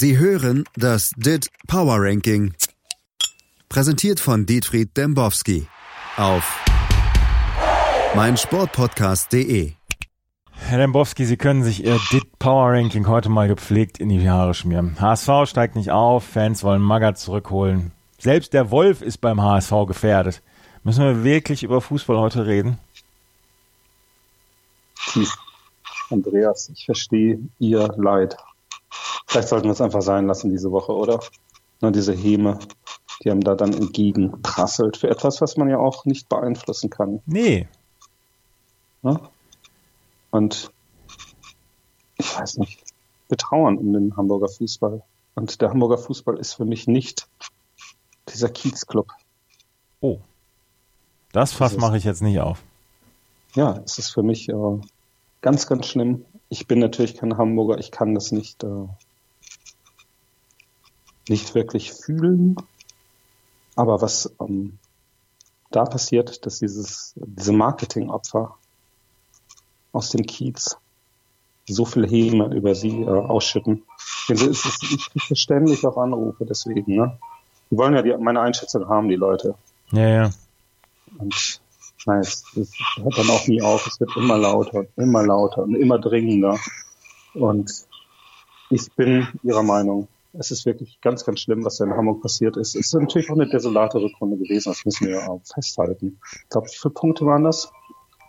Sie hören das DIT Power Ranking. Präsentiert von Dietfried Dembowski auf meinsportpodcast.de. Herr Dembowski, Sie können sich Ihr DIT Power Ranking heute mal gepflegt in die Haare schmieren. HSV steigt nicht auf, Fans wollen Magath zurückholen. Selbst der Wolf ist beim HSV gefährdet. Müssen wir wirklich über Fußball heute reden? Tief. Andreas, ich verstehe Ihr Leid. Vielleicht sollten wir es einfach sein lassen diese Woche, oder? Na, diese Häme, die einem da dann entgegenprasselt für etwas, was man ja auch nicht beeinflussen kann. Nee. Ja? Und ich weiß nicht, wir trauern um den Hamburger Fußball. Und der Hamburger Fußball ist für mich nicht dieser Kiezclub. Oh. Das Fass mache ich jetzt nicht auf. Ja, es ist für mich äh, ganz, ganz schlimm. Ich bin natürlich kein Hamburger, ich kann das nicht, äh, nicht wirklich fühlen. Aber was ähm, da passiert, dass dieses, diese Marketingopfer aus dem Kiez so viel Häme über sie äh, ausschütten. Es ist, ich kriege ständig auch Anrufe deswegen. Ne? Die wollen ja die, meine Einschätzung haben, die Leute. Ja, ja. Und nein, es, es hört dann auch nie auf. Es wird immer lauter und immer lauter und immer dringender. Und ich bin Ihrer Meinung. Es ist wirklich ganz, ganz schlimm, was da in Hamburg passiert ist. Es ist natürlich auch eine desolate Rückrunde gewesen. Das müssen wir auch festhalten. Ich glaube, wie viele Punkte waren das?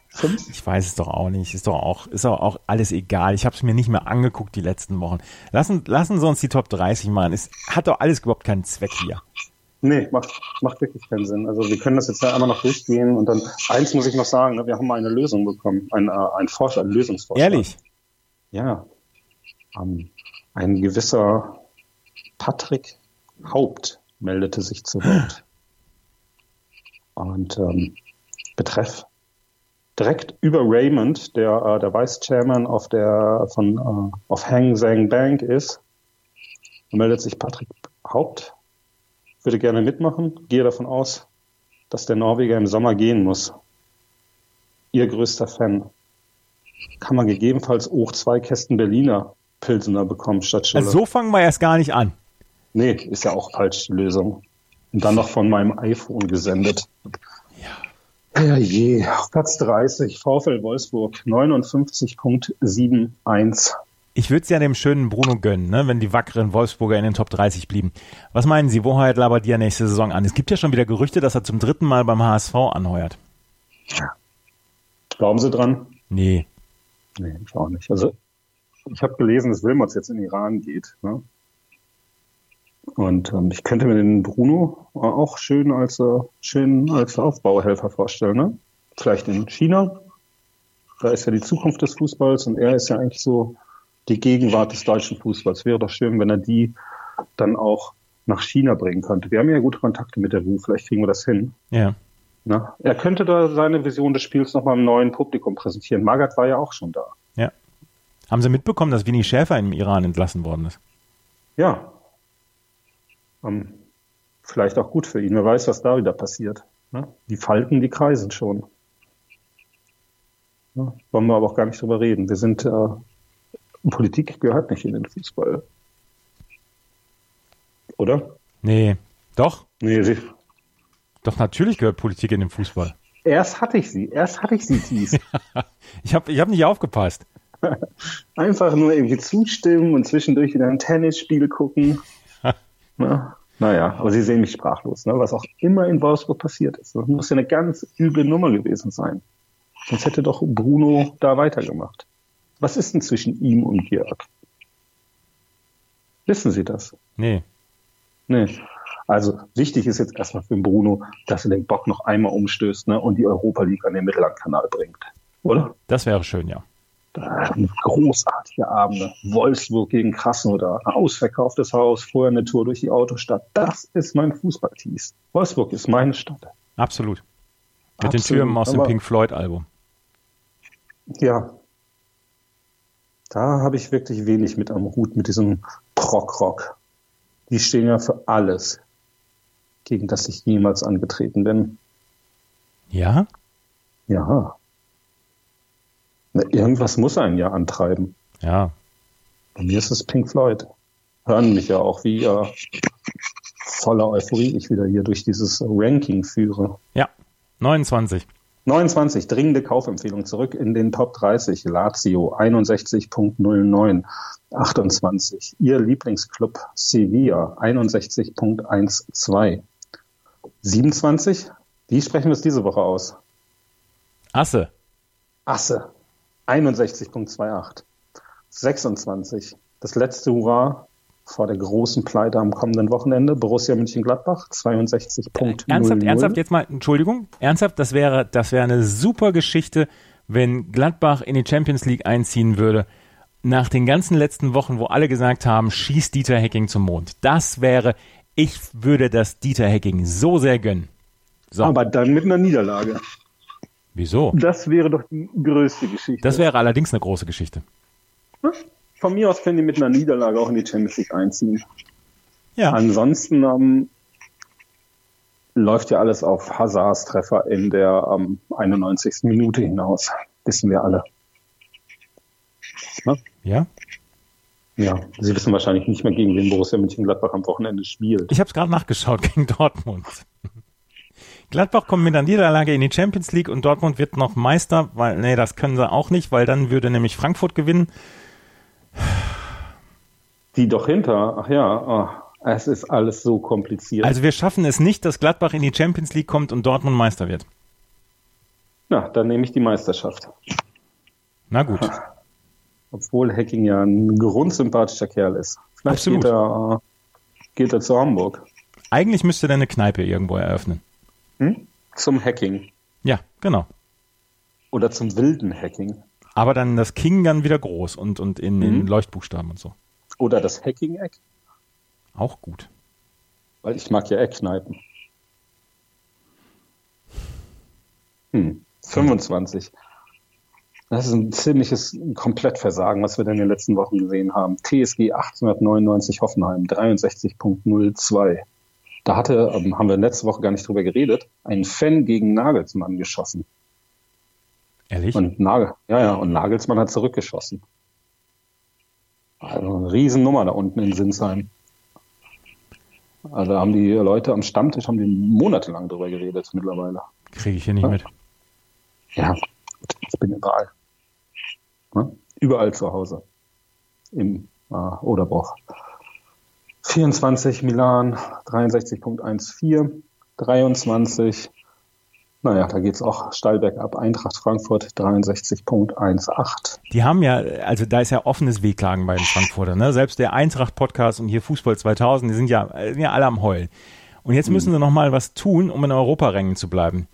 Fünf? Ich weiß es doch auch nicht. Ist doch auch, ist doch auch alles egal. Ich habe es mir nicht mehr angeguckt die letzten Wochen. Lassen, lassen Sie uns die Top 30 machen. Es hat doch alles überhaupt keinen Zweck hier. Nee, macht, macht wirklich keinen Sinn. Also wir können das jetzt ja einmal noch durchgehen und dann eins muss ich noch sagen, ne, wir haben eine Lösung bekommen, ein, äh, ein Vorschlag, ein Lösungsvorschlag. Ehrlich? Ja. Ähm, ein gewisser Patrick Haupt meldete sich zu Wort. Und ähm, betreff direkt über Raymond, der äh, der Vice Chairman auf der von äh, auf Hang Seng Bank ist, meldet sich Patrick Haupt würde gerne mitmachen, gehe davon aus, dass der Norweger im Sommer gehen muss. Ihr größter Fan. Kann man gegebenenfalls auch zwei Kästen Berliner Pilsener bekommen statt Schulle. Also so fangen wir erst gar nicht an. Nee, ist ja auch falsch die Lösung. Und dann noch von meinem iPhone gesendet. Ja. Ja je, Platz 30, VfL Wolfsburg, 59.71 ich würde es ja dem schönen Bruno gönnen, ne, wenn die wackeren Wolfsburger in den Top 30 blieben. Was meinen Sie, wo heuert Labadia nächste Saison an? Es gibt ja schon wieder Gerüchte, dass er zum dritten Mal beim HSV anheuert. Glauben Sie dran? Nee. Nee, ich auch nicht. Also ich habe gelesen, dass Wilmots jetzt in Iran geht. Ne? Und ähm, ich könnte mir den Bruno auch schön als äh, schön als Aufbauhelfer vorstellen. Ne? Vielleicht in China. Da ist ja die Zukunft des Fußballs und er ist ja eigentlich so die Gegenwart des deutschen Fußballs. Wäre doch schön, wenn er die dann auch nach China bringen könnte. Wir haben ja gute Kontakte mit der WU, vielleicht kriegen wir das hin. Ja. Na, er könnte da seine Vision des Spiels nochmal einem neuen Publikum präsentieren. Magath war ja auch schon da. Ja. Haben Sie mitbekommen, dass Winnie Schäfer im Iran entlassen worden ist? Ja. Ähm, vielleicht auch gut für ihn. Wer weiß, was da wieder passiert. Ne? Die Falten, die kreisen schon. Ja, wollen wir aber auch gar nicht drüber reden. Wir sind äh, Politik gehört nicht in den Fußball. Oder? Nee. Doch? Nee, sie. Doch, natürlich gehört Politik in den Fußball. Erst hatte ich sie. Erst hatte ich sie, Thies. ich habe ich hab nicht aufgepasst. Einfach nur irgendwie zustimmen und zwischendurch wieder ein Tennisspiel gucken. Na, naja, aber Sie sehen mich sprachlos, ne? was auch immer in Wolfsburg passiert ist. Das muss ja eine ganz üble Nummer gewesen sein. Sonst hätte doch Bruno da weitergemacht. Was ist denn zwischen ihm und Jörg? Wissen Sie das? Nee. Nee. Also wichtig ist jetzt erstmal für Bruno, dass er den Bock noch einmal umstößt ne, und die Europa League an den Mittellandkanal bringt. Oder? Das wäre schön, ja. Großartige Abende. Wolfsburg gegen Krasnodar. Ausverkauftes Haus, vorher eine Tour durch die Autostadt. Das ist mein Fußballtees. Wolfsburg ist meine Stadt. Absolut. Mit Absolut. den Türmen aus dem Pink Floyd Album. Ja, da habe ich wirklich wenig mit am Hut, mit diesem Prog-Rock. Die stehen ja für alles, gegen das ich niemals angetreten bin. Ja? Ja. Irgendwas muss einen ja antreiben. Ja. Bei mir ist es Pink Floyd. hören mich ja auch, wie äh, voller Euphorie ich wieder hier durch dieses Ranking führe. Ja, 29. 29, dringende Kaufempfehlung zurück in den Top 30. Lazio 61.09. 28. Ihr Lieblingsclub Sevilla 61.12. 27. Wie sprechen wir es diese Woche aus? Asse. Asse 61.28. 26. Das letzte Hurra vor der großen Pleite am kommenden Wochenende. Borussia Mönchengladbach 62.00. Ernsthaft, ernsthaft jetzt mal, Entschuldigung, ernsthaft, das wäre, das wäre eine super Geschichte, wenn Gladbach in die Champions League einziehen würde. Nach den ganzen letzten Wochen, wo alle gesagt haben, schießt Dieter Hecking zum Mond. Das wäre, ich würde das Dieter Hecking so sehr gönnen. So. Aber dann mit einer Niederlage. Wieso? Das wäre doch die größte Geschichte. Das wäre allerdings eine große Geschichte. Von mir aus können die mit einer Niederlage auch in die Champions League einziehen. Ja. Ansonsten ähm, läuft ja alles auf Hazards Treffer in der ähm, 91. Minute hinaus. Wissen wir alle. Ne? Ja? Ja, Sie wissen wahrscheinlich nicht mehr, gegen wen Borussia Mönchengladbach am Wochenende spielt. Ich habe es gerade nachgeschaut, gegen Dortmund. Gladbach kommt mit einer Niederlage in die Champions League und Dortmund wird noch Meister, weil, nee, das können sie auch nicht, weil dann würde nämlich Frankfurt gewinnen. Die doch hinter, ach ja, oh, es ist alles so kompliziert. Also wir schaffen es nicht, dass Gladbach in die Champions League kommt und Dortmund Meister wird. Na, dann nehme ich die Meisterschaft. Na gut. Obwohl Hacking ja ein grundsympathischer Kerl ist. Vielleicht Absolut. Geht, er, äh, geht er zu Hamburg. Eigentlich müsste er eine Kneipe irgendwo eröffnen. Hm? Zum Hacking. Ja, genau. Oder zum wilden Hacking. Aber dann das King dann wieder groß und, und in, mhm. in Leuchtbuchstaben und so. Oder das Hacking-Eck. Auch gut. Weil ich mag ja Eckkneipen. Hm, 25. Das ist ein ziemliches Komplettversagen, was wir denn in den letzten Wochen gesehen haben. TSG 1899 Hoffenheim 63.02. Da hatte, ähm, haben wir letzte Woche gar nicht drüber geredet, ein Fan gegen Nagelsmann geschossen. Ehrlich? Und Nagel, ja, ja, und Nagelsmann hat zurückgeschossen. Also eine Riesennummer da unten in Sinsheim. Also da haben die Leute am Stammtisch haben die monatelang drüber geredet mittlerweile. Kriege ich hier nicht ja. mit. Ja, ich bin überall. Ne? Überall zu Hause. Im äh, Oderbruch. 24 Milan, 63.14, 23 naja, da geht's auch steil bergab. Eintracht Frankfurt 63.18. Die haben ja, also da ist ja offenes Wehklagen bei den Frankfurter. Ne? Selbst der Eintracht-Podcast und hier Fußball 2000, die sind ja, sind ja alle am Heulen. Und jetzt müssen mhm. sie nochmal was tun, um in Europarängen zu bleiben.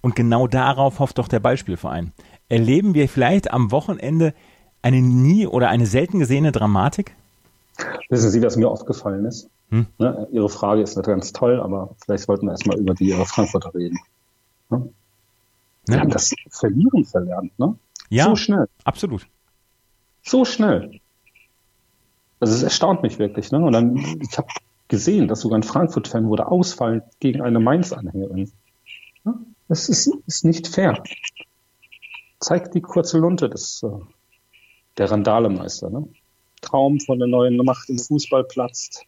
Und genau darauf hofft doch der Beispielverein. Erleben wir vielleicht am Wochenende eine nie oder eine selten gesehene Dramatik? Wissen Sie, was mir aufgefallen ist? Hm? Ne, Ihre Frage ist nicht ganz toll, aber vielleicht sollten wir erstmal über die Frankfurter reden. Ne? Wir ja. haben das Verlieren verlernt, ne? Ja, so schnell. Absolut. So schnell. Also es erstaunt mich wirklich, ne? Und dann, ich habe gesehen, dass sogar ein Frankfurt-Fan wurde ausfallen gegen eine Mainz-Anhängerin. Das ist, ist nicht fair. Zeigt die kurze Lunte des, äh, der Randalemeister, ne? Traum von der neuen Macht im Fußball platzt.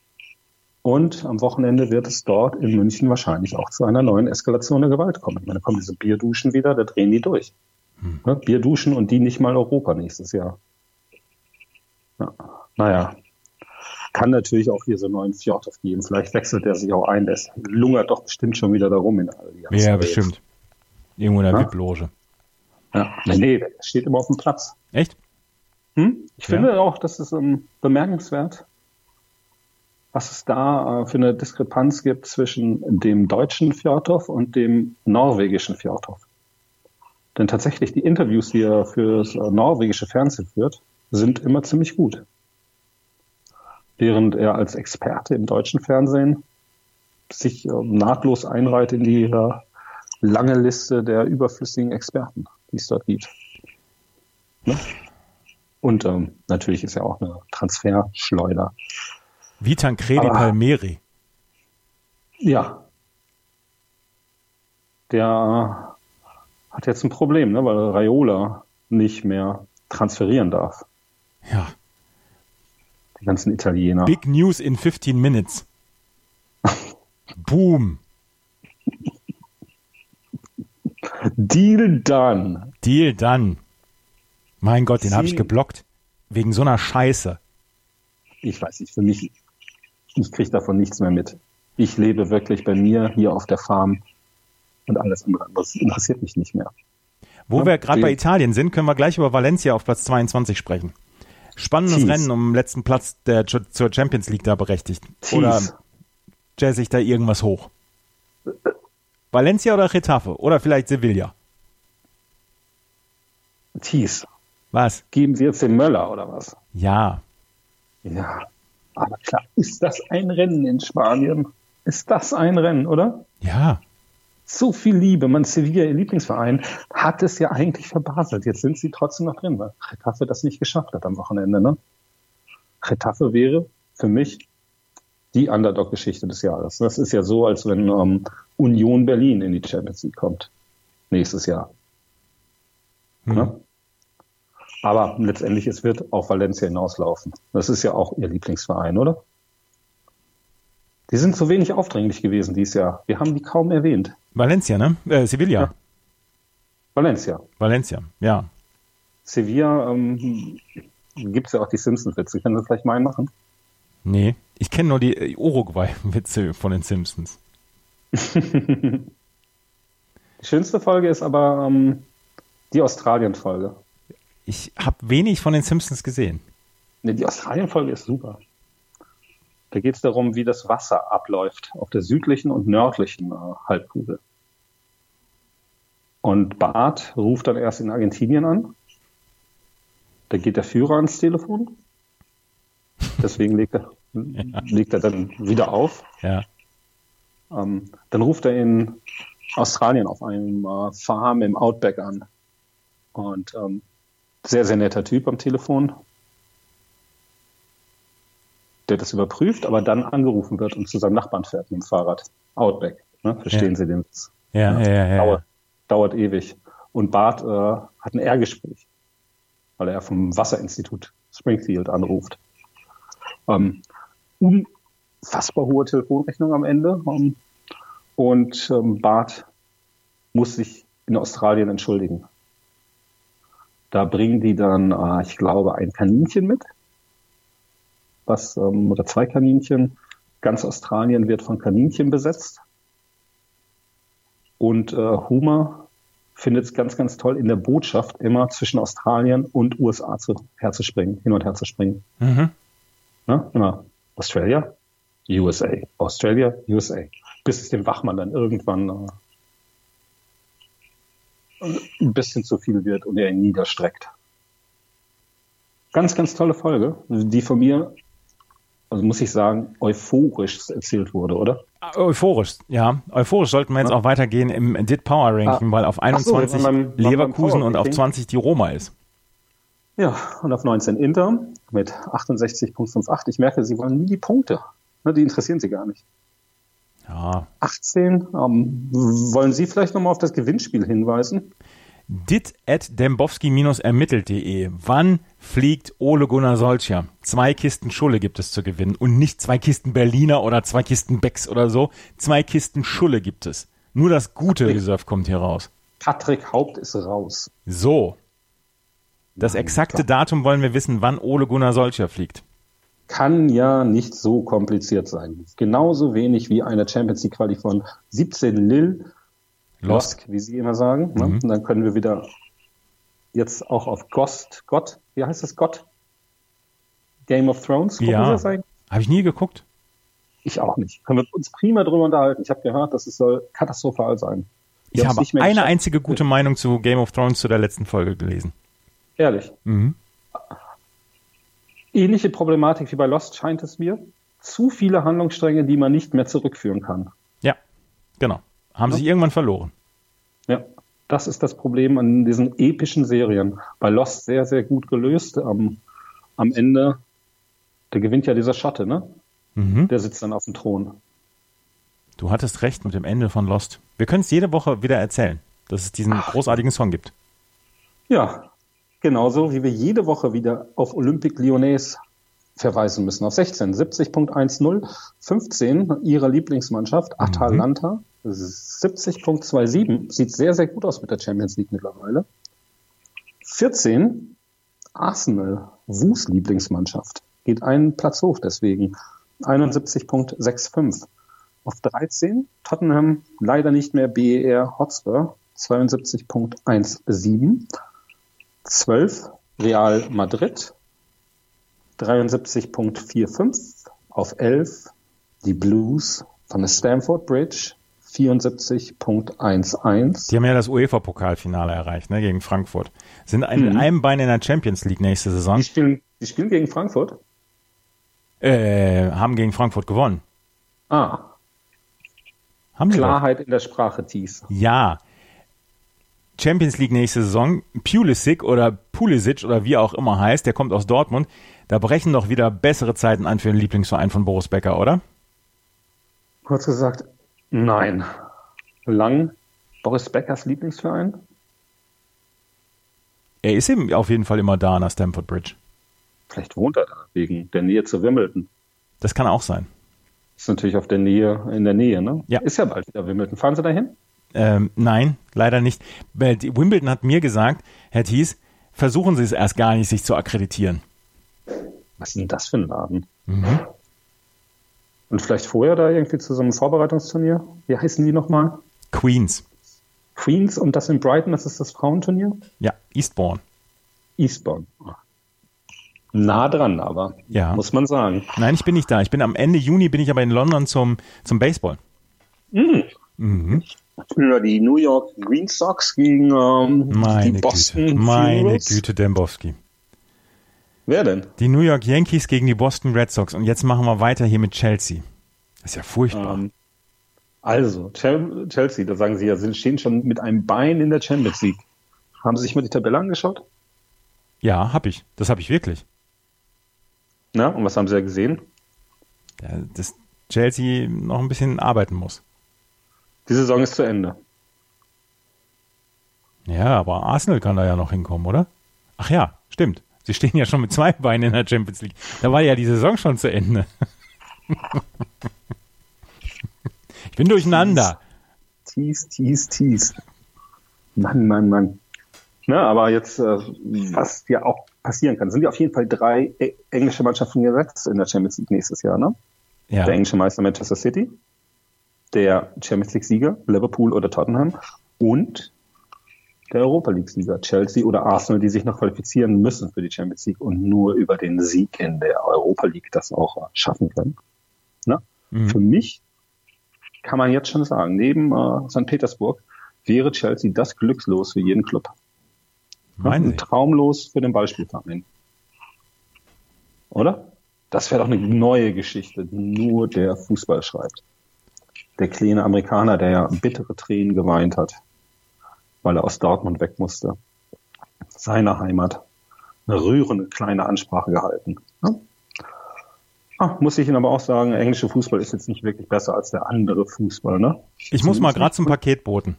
Und am Wochenende wird es dort in München wahrscheinlich auch zu einer neuen Eskalation der Gewalt kommen. Ich meine, da kommen diese Bierduschen wieder, da drehen die durch. Hm. Ne? Bierduschen und die nicht mal Europa nächstes Jahr. Ja. Naja, kann natürlich auch hier so einen neuen Fjordhoff geben. Vielleicht wechselt er sich auch ein. Der lungert doch bestimmt schon wieder darum in Allianz. Ja, bestimmt. Irgendwo in der VIP-Loge. Ja, nee, nee, der steht immer auf dem Platz. Echt? Hm? Ich ja. finde auch, das ist um, ähm, bemerkenswert, was es da äh, für eine Diskrepanz gibt zwischen dem deutschen Fjordhoff und dem norwegischen Fjordhoff. Denn tatsächlich die Interviews, die er für das äh, norwegische Fernsehen führt, sind immer ziemlich gut. Während er als Experte im deutschen Fernsehen sich äh, nahtlos einreiht in die äh, lange Liste der überflüssigen Experten, die es dort gibt. Ne? Und ähm, natürlich ist er auch eine Transferschleuder. Wie Tancredi Aber, Palmeri. Ja. Der hat jetzt ein Problem, ne, weil Raiola nicht mehr transferieren darf. Ja. Die ganzen Italiener. Big News in 15 Minutes. Boom. Deal done. Deal done. Mein Gott, den habe ich geblockt. Wegen so einer Scheiße. Ich weiß nicht, für mich, ich kriege davon nichts mehr mit. Ich lebe wirklich bei mir hier auf der Farm und alles andere das interessiert mich nicht mehr. Wo Ja, wir gerade bei Italien sind, können wir gleich über Valencia auf Platz 22 sprechen. Spannendes Tease. Rennen um den letzten Platz der zur Champions League da berechtigt. Oder Tease. jazz ich da irgendwas hoch? Valencia oder Getafe? Oder vielleicht Sevilla? Thies, Was? geben Sie jetzt den Möller oder was? Ja. Ja, aber klar, ist das ein Rennen in Spanien? Ist das ein Rennen, oder? Ja. So viel Liebe, man Sevilla, ihr Lieblingsverein, hat es ja eigentlich verbaselt. Jetzt sind sie trotzdem noch drin, weil Getafe das nicht geschafft hat am Wochenende. Ne? Getafe wäre für mich die Underdog-Geschichte des Jahres. Das ist ja so, als wenn ähm, Union Berlin in die Champions League kommt. Nächstes Jahr. Hm. Ne? Aber letztendlich, es wird auf Valencia hinauslaufen. Das ist ja auch ihr Lieblingsverein, oder? Die sind so wenig aufdringlich gewesen dieses Jahr. Wir haben die kaum erwähnt. Valencia, ne? Äh, Sevilla. Ja. Valencia. Valencia, ja. Sevilla ähm, gibt es ja auch die Simpsons-Witze. Können Sie vielleicht mal einen machen? Nee. Ich kenne nur die äh, Uruguay-Witze von den Simpsons. Die schönste Folge ist aber ähm, die Australien-Folge. Ich habe wenig von den Simpsons gesehen. Ne, die Australien-Folge ist super. Da geht es darum, wie das Wasser abläuft auf der südlichen und nördlichen äh, Halbkugel. Und Bart ruft dann erst in Argentinien an. Da geht der Führer ans Telefon. Deswegen legt er, legt er dann wieder auf. Ja. Ähm, dann ruft er in Australien auf einem äh, Farm im Outback an. Und ähm, sehr, sehr netter Typ am Telefon, der das überprüft, aber dann angerufen wird und zu seinem Nachbarn fährt mit dem Fahrrad. Outback. Ne? Verstehen Ja. Sie den Witz? Ja, ja, ja. ja, dauert, dauert ewig. Und Bart äh, hat ein R-Gespräch, weil er vom Wasserinstitut Springfield anruft. Ähm, unfassbar hohe Telefonrechnung am Ende. Ähm, und ähm, Bart muss sich in Australien entschuldigen. Da bringen die dann, äh, ich glaube, ein Kaninchen mit. Was, ähm, oder zwei Kaninchen. Ganz Australien wird von Kaninchen besetzt. Und äh, Homer findet es ganz, ganz toll, in der Botschaft immer zwischen Australien und USA zu, herzuspringen, hin und her zu springen. Mhm. Ne? Immer Australia, USA, Australia, USA. Bis es dem Wachmann dann irgendwann äh, ein bisschen zu viel wird und er ihn niederstreckt. Ganz, ganz tolle Folge, die von mir, also muss ich sagen, euphorisch erzählt wurde, oder? Euphorisch, ja. Euphorisch sollten wir jetzt Ja. auch weitergehen im DIT Power Ranking, Ah. weil auf Ach so, 21 wir waren beim- Leverkusen und auf Ranking. 20 die Roma ist. Ja, und auf 19 Inter mit 68,58. Ich merke, Sie wollen nie die Punkte. Ne, die interessieren Sie gar nicht. Ja. 18. Ähm, wollen Sie vielleicht nochmal auf das Gewinnspiel hinweisen? dit at dembowski-ermittelt.de. Wann fliegt Ole Gunnar Solskjaer? Zwei Kisten Schulle gibt es zu gewinnen und nicht zwei Kisten Berliner oder zwei Kisten Becks oder so. Zwei Kisten Schulle gibt es. Nur das gute Reserve kommt hier raus. Patrick Haupt ist raus. So. Das exakte. Datum wollen wir wissen, wann Ole Gunnar Solskjaer fliegt. Kann ja nicht so kompliziert sein. Genauso wenig wie eine Champions League Quali von 17 Lille Lost. Losk, wie Sie immer sagen. Ne? Mhm. Und dann können wir wieder jetzt auch auf Ghost, Gott, wie heißt das Gott? Game of Thrones? Gucken Ja. Habe ich nie geguckt. Ich auch nicht. Können wir uns prima drüber unterhalten. Ich habe gehört, dass es soll katastrophal sein. Ich haben's habe nicht mehr eine geschafft. einzige gute Meinung zu Game of Thrones zu der letzten Folge gelesen. Ehrlich. Mhm. Ähnliche Problematik wie bei Lost scheint es mir. Zu viele Handlungsstränge, die man nicht mehr zurückführen kann. Ja, genau. Haben Ja. sich irgendwann verloren. Ja, das ist das Problem an diesen epischen Serien. Bei Lost sehr, sehr gut gelöst. Am, am Ende, da gewinnt ja dieser Schatte, ne? Mhm. Der sitzt dann auf dem Thron. Du hattest recht mit dem Ende von Lost. Wir können es jede Woche wieder erzählen, dass es diesen großartigen Song gibt. Ja, genauso wie wir jede Woche wieder auf Olympique Lyonnais verweisen müssen auf 16. 70.10, 15 ihrer Lieblingsmannschaft, Atalanta, 70.27, sieht sehr, sehr gut aus mit der Champions League mittlerweile. 14, Arsenal, Wus Lieblingsmannschaft, geht einen Platz hoch deswegen, 71.65. Auf 13 Tottenham leider nicht mehr BER Hotspur 72.17. 12 Real Madrid 73.45. Auf 11 die Blues von der Stamford Bridge 74.11. Die haben ja das UEFA-Pokalfinale erreicht, ne, gegen Frankfurt. Sind ein, mhm. einem Bein in der Champions League nächste Saison. Die spielen, die spielen gegen Frankfurt? Äh, haben gegen Frankfurt gewonnen. Ah. Haben Klarheit in der Sprache, Thies. Ja. Champions League nächste Saison, Pulisic oder Pulisic oder wie auch immer heißt, der kommt aus Dortmund. Da brechen doch wieder bessere Zeiten an für den Lieblingsverein von Boris Becker, oder? Kurz gesagt, nein. Lang Boris Beckers Lieblingsverein? Er ist eben auf jeden Fall immer da an der Stamford Bridge. Vielleicht wohnt er da wegen der Nähe zu Wimbledon. Das kann auch sein. Ist natürlich auf der Nähe, in der Nähe, ne? Ja. Ist ja bald wieder Wimbledon. Fahren Sie dahin? Ähm, nein, leider nicht. Wimbledon hat mir gesagt, Herr Thies, versuchen Sie es erst gar nicht, sich zu akkreditieren. Was ist denn das für ein Laden? Mhm. Und vielleicht vorher da irgendwie zu so einem Vorbereitungsturnier? Wie heißen die nochmal? Queens. Queens und das in Brighton, das ist das Frauenturnier? Ja, Eastbourne. Eastbourne. Nah dran, aber ja. muss man sagen. Nein, ich bin nicht da. Ich bin am Ende Juni bin ich aber in London zum, zum Baseball. Mhm. Mhm. Die New York Green Sox gegen ähm, Meine die Boston Güte. Meine Güte, Dembowski. Wer denn? Die New York Yankees gegen die Boston Red Sox. Und jetzt machen wir weiter hier mit Chelsea. Das ist ja furchtbar. Ähm, also, Chelsea, da sagen Sie ja, Sie stehen schon mit einem Bein in der Champions League. Haben Sie sich mal die Tabelle angeschaut? Ja, habe ich. Das habe ich wirklich. Na, und was haben Sie da gesehen? Ja, dass Chelsea noch ein bisschen arbeiten muss. Die Saison ist zu Ende. Ja, aber Arsenal kann da ja noch hinkommen, oder? Ach ja, stimmt. Sie stehen ja schon mit zwei Beinen in der Champions League. Da war ja die Saison schon zu Ende. ich bin durcheinander. Tease, tease, tease. Mann, Mann, Mann. Na, aber jetzt, äh, was ja auch passieren kann, sind ja auf jeden Fall drei englische Mannschaften gesetzt in der Champions League nächstes Jahr, ne? Ja. Der englische Meister Manchester City, der Champions League-Sieger Liverpool oder Tottenham und der Europa League-Sieger Chelsea oder Arsenal, die sich noch qualifizieren müssen für die Champions League und nur über den Sieg in der Europa League das auch schaffen können. Ne? Mhm. Für mich kann man jetzt schon sagen, neben äh, St. Petersburg wäre Chelsea das Glückslos für jeden Club. Meinen Traumlos für den Ballspielverein. Oder? Das wäre doch eine neue Geschichte, die nur der Fußball schreibt. Der kleine Amerikaner, der ja bittere Tränen geweint hat, weil er aus Dortmund weg musste. Seine Heimat. Eine rührende kleine Ansprache gehalten. Ja? Ah, muss ich Ihnen aber auch sagen, englische Fußball ist jetzt nicht wirklich besser als der andere Fußball, ne? Ich muss mal gerade zum Paketboten.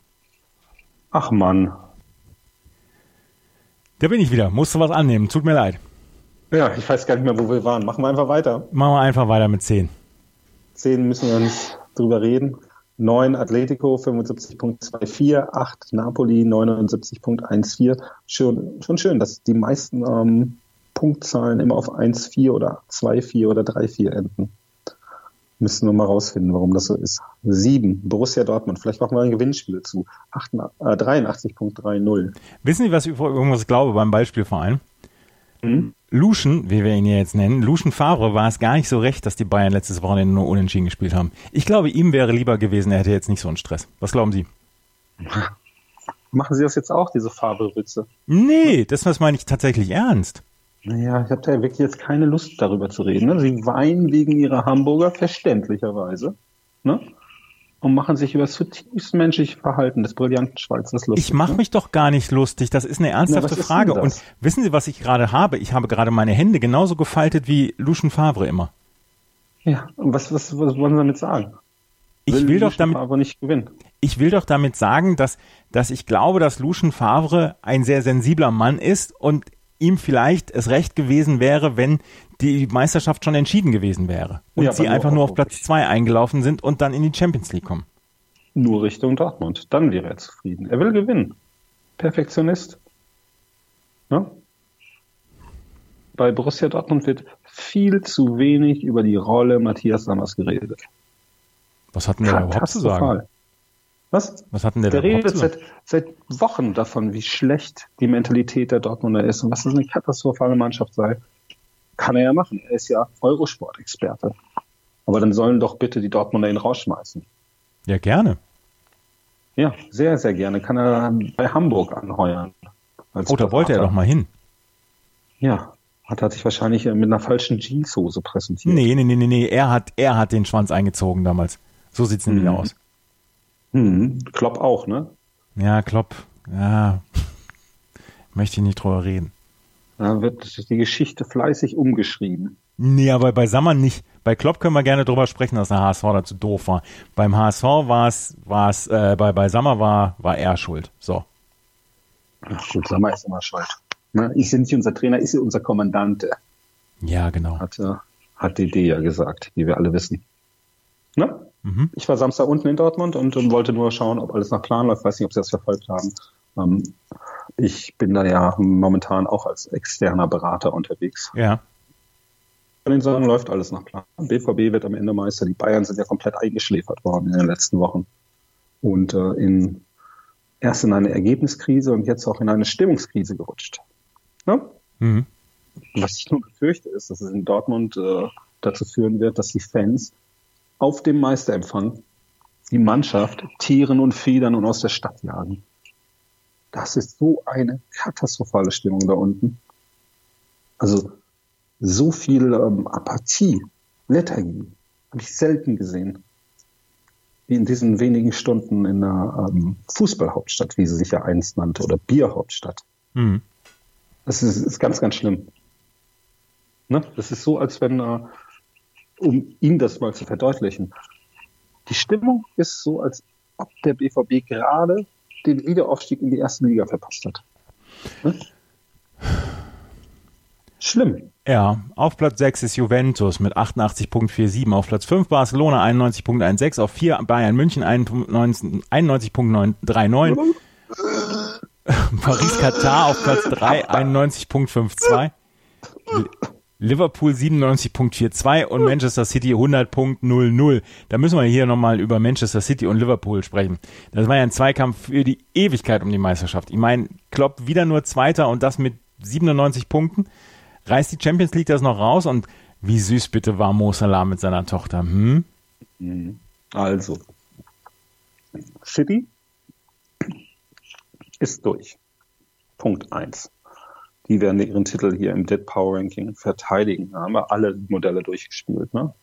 Ach Mann. Da bin ich wieder. Musste was annehmen. Tut mir leid. Ja, ich weiß gar nicht mehr, wo wir waren. Machen wir einfach weiter. Machen wir einfach weiter mit 10. 10 müssen wir nicht drüber reden. 9 Atletico 75.24, 8 Napoli 79.14. Schon, schon schön, dass die meisten ähm, Punktzahlen immer auf 1,4 oder 2,4 oder 3,4 enden. Müssen wir mal rausfinden, warum das so ist. 7, Borussia Dortmund. Vielleicht machen wir ein Gewinnspiel zu. äh, 83.30. Wissen Sie, was ich irgendwas glaube beim Beispielverein? Mhm. Luschen, wie wir ihn ja jetzt nennen, Luschen Favre war es gar nicht so recht, dass die Bayern letztes Wochenende nur unentschieden gespielt haben. Ich glaube, ihm wäre lieber gewesen, er hätte jetzt nicht so einen Stress. Was glauben Sie? Machen Sie das jetzt auch, diese Favre-Witze? Nee, das was meine ich tatsächlich ernst. Naja, ich habe da wirklich jetzt keine Lust darüber zu reden. Ne? Sie weinen wegen ihrer Hamburger, verständlicherweise. Ne? Und machen sich über das zutiefst menschliche Verhalten des brillanten Schweizers lustig. Ich mache ne? mich doch gar nicht lustig. Das ist eine ernsthafte Na, Frage. Und wissen Sie, was ich gerade habe? Ich habe gerade meine Hände genauso gefaltet wie Lucien Favre immer. Ja, und was, was, was wollen Sie damit sagen? Ich will, will doch damit, Favre nicht gewinnen. Ich will doch damit sagen, dass, dass ich glaube, dass Lucien Favre ein sehr sensibler Mann ist und ihm vielleicht es recht gewesen wäre, wenn die Meisterschaft schon entschieden gewesen wäre und Ja, sie einfach nur auf Platz zwei eingelaufen sind und dann in die Champions League kommen. Nur Richtung Dortmund. Dann wäre er zufrieden. Er will gewinnen. Perfektionist. Ne? Bei Borussia Dortmund wird viel zu wenig über die Rolle Matthias Sammers geredet. Was hatten wir da überhaupt zu sagen? Was? Was hatten der, Der redet seit, seit Wochen davon, wie schlecht die Mentalität der Dortmunder ist und was das eine katastrophale Mannschaft sei. Kann er ja machen. Er ist ja Eurosport-Experte. Aber dann sollen doch bitte die Dortmunder ihn rausschmeißen. Ja, gerne. Ja, sehr, sehr gerne. Kann er bei Hamburg anheuern. Als Oh, da wollte er doch mal hin. Ja, hat er sich wahrscheinlich mit einer falschen Jeanshose präsentiert. Nee, nee, nee, nee, nee. Er hat, er hat den Schwanz eingezogen damals. So sieht's nämlich Mhm. aus. Hm, Klopp auch, ne? Ja, Klopp. Ja. Möchte ich nicht drüber reden. Da wird die Geschichte fleißig umgeschrieben. Nee, aber bei Sammer nicht. Bei Klopp können wir gerne drüber sprechen, dass der HSV dazu doof war. Beim HSV war es, war es, äh, bei, bei Sammer war, war er schuld. So. Ach gut, Sammer ist immer schuld. Ne? Ich bin nicht unser Trainer, ist unser Kommandante, Ja, genau. hat, äh, hat DD ja gesagt, wie wir alle wissen. Ne? Mhm. Ich war Samstag unten in Dortmund und, und wollte nur schauen, ob alles nach Plan läuft. Weiß nicht, ob Sie das verfolgt haben. Ähm, ich bin da ja momentan auch als externer Berater unterwegs. Ja. Von den Sachen läuft alles nach Plan. BVB wird am Ende Meister. Die Bayern sind ja komplett eingeschläfert worden in den letzten Wochen. Und äh, in, erst in eine Ergebniskrise und jetzt auch in eine Stimmungskrise gerutscht. Ne? Mhm. Was ich nur befürchte, ist, dass es in Dortmund äh, dazu führen wird, dass die Fans auf dem Meisterempfang die Mannschaft Tieren und Federn und aus der Stadt jagen. Das ist so eine katastrophale Stimmung da unten. Also so viel ähm, Apathie, Lethargie habe ich selten gesehen. Wie in diesen wenigen Stunden in der ähm, Fußballhauptstadt, wie sie sich ja einst nannte, oder Bierhauptstadt. Mhm. Das ist, ist ganz, ganz schlimm. Ne? Das ist so, als wenn, äh, um Ihnen das mal zu verdeutlichen, die Stimmung ist so, als ob der BVB gerade den Wiederaufstieg in die erste Liga verpasst hat. Ne? Schlimm. Ja, auf Platz 6 ist Juventus mit 88.47, auf Platz 5 Barcelona 91.16, auf 4 Bayern München 91 91.39, Paris Katar auf Platz 3 91.52, Li- Liverpool 97.42 und Manchester City 100.00. Da müssen wir hier nochmal über Manchester City und Liverpool sprechen. Das war ja ein Zweikampf für die Ewigkeit um die Meisterschaft. Ich meine, Klopp wieder nur Zweiter und das mit 97 Punkten. Reißt die Champions League das noch raus und wie süß bitte war Mo Salah mit seiner Tochter. Hm? Also, City ist durch. Punkt eins. Die werden ihren Titel hier im Dead Power Ranking verteidigen. Da haben wir alle Modelle durchgespielt. Ne?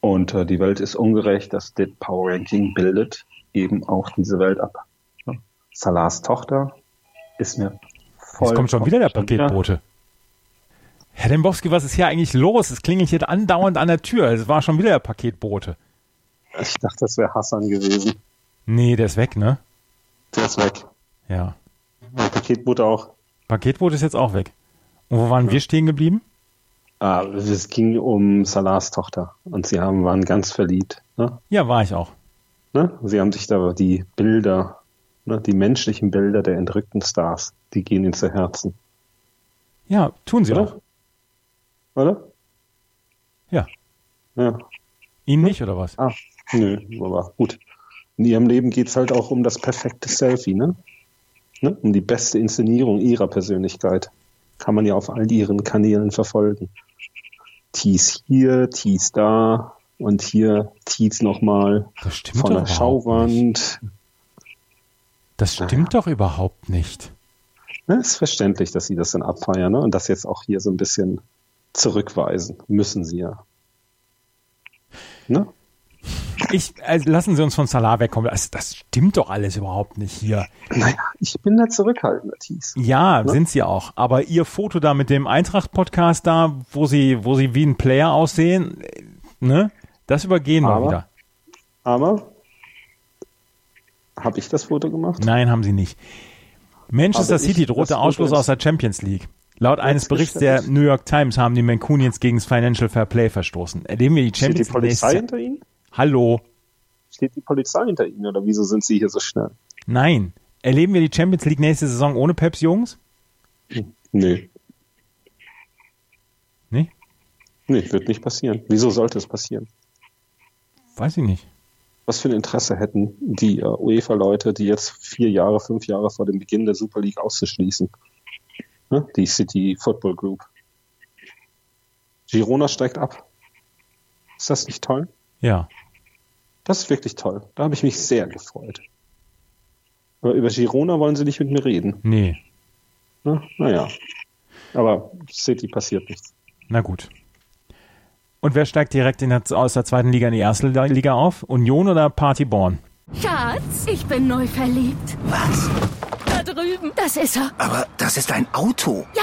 Und äh, die Welt ist ungerecht. Das Dead Power Ranking bildet eben auch diese Welt ab. Ne? Salahs Tochter ist mir voll. Jetzt kommt schon wieder der Paketbote. Herr Dembowski, was ist hier eigentlich los? Es klingelt hier andauernd an der Tür. Es war schon wieder der Paketbote. Ich dachte, das wäre Hassan gewesen. Nee, der ist weg, ne? Der ist weg. Ja. Der Paketbote auch. Paketbote ist jetzt auch weg. Und wo waren wir stehen geblieben? Ah, es ging um Salahs Tochter. Und sie haben, waren ganz verliebt. Ne? Ja, war ich auch. Ne? Sie haben sich da die Bilder, ne, die menschlichen Bilder der entrückten Stars, die gehen ihnen zu Herzen. Ja, tun sie Oder? auch. Oder? Ja. Ja. Ihnen nicht, oder was? Ah, nö, aber gut. In ihrem Leben geht's halt auch um das perfekte Selfie, ne? Ne? Um die beste Inszenierung ihrer Persönlichkeit. Kann man ja auf all ihren Kanälen verfolgen. Tease hier, Tease da und hier Tease nochmal von der nicht. Schauwand. Das stimmt doch überhaupt nicht. Ne, ist verständlich, dass sie das dann abfeiern ne? und das jetzt auch hier so ein bisschen zurückweisen. Müssen sie ja. Ne? Ich, also lassen Sie uns von Salah wegkommen. Das, das stimmt doch alles überhaupt nicht hier. Naja, ich bin der zurückhaltende Tease. Ja, Ne? sind Sie auch. Aber Ihr Foto da mit dem Eintracht-Podcast da, wo Sie, wo Sie wie ein Player aussehen, äh, ne? Das übergehen wir Aber- wieder. Aber habe ich das Foto gemacht? Nein, haben Sie nicht. Manchester Aber City drohte Ausschluss aus der Champions League. Laut eines Berichts der. New York Times haben die Mancunians gegen das Financial Fair Play verstoßen. Erleben wir die die Champions League Polizei nächstes hinter Ihnen? Hallo. Steht die Polizei hinter Ihnen oder wieso sind Sie hier so schnell? Nein. Erleben wir die Champions League nächste Saison ohne Peps Jungs? Nee. Nee? Nee, wird nicht passieren. Wieso sollte es passieren? Weiß ich nicht. Was für ein Interesse hätten die äh, UEFA-Leute, die jetzt vier Jahre, fünf Jahre vor dem Beginn der Super League auszuschließen? Ne? Die City Football Group. Girona steigt ab. Ist das nicht toll? Ja. Das ist wirklich toll. Da habe ich mich sehr gefreut. Aber über Girona wollen sie nicht mit mir reden. Nee. Ne? Naja. Aber City passiert nichts. Na gut. Und wer steigt direkt in der, aus der zweiten Liga in die erste Liga auf? Union oder Partyborn? Schatz, ich bin neu verliebt. Was? Da drüben. Das ist er. Aber das ist ein Auto. Ja,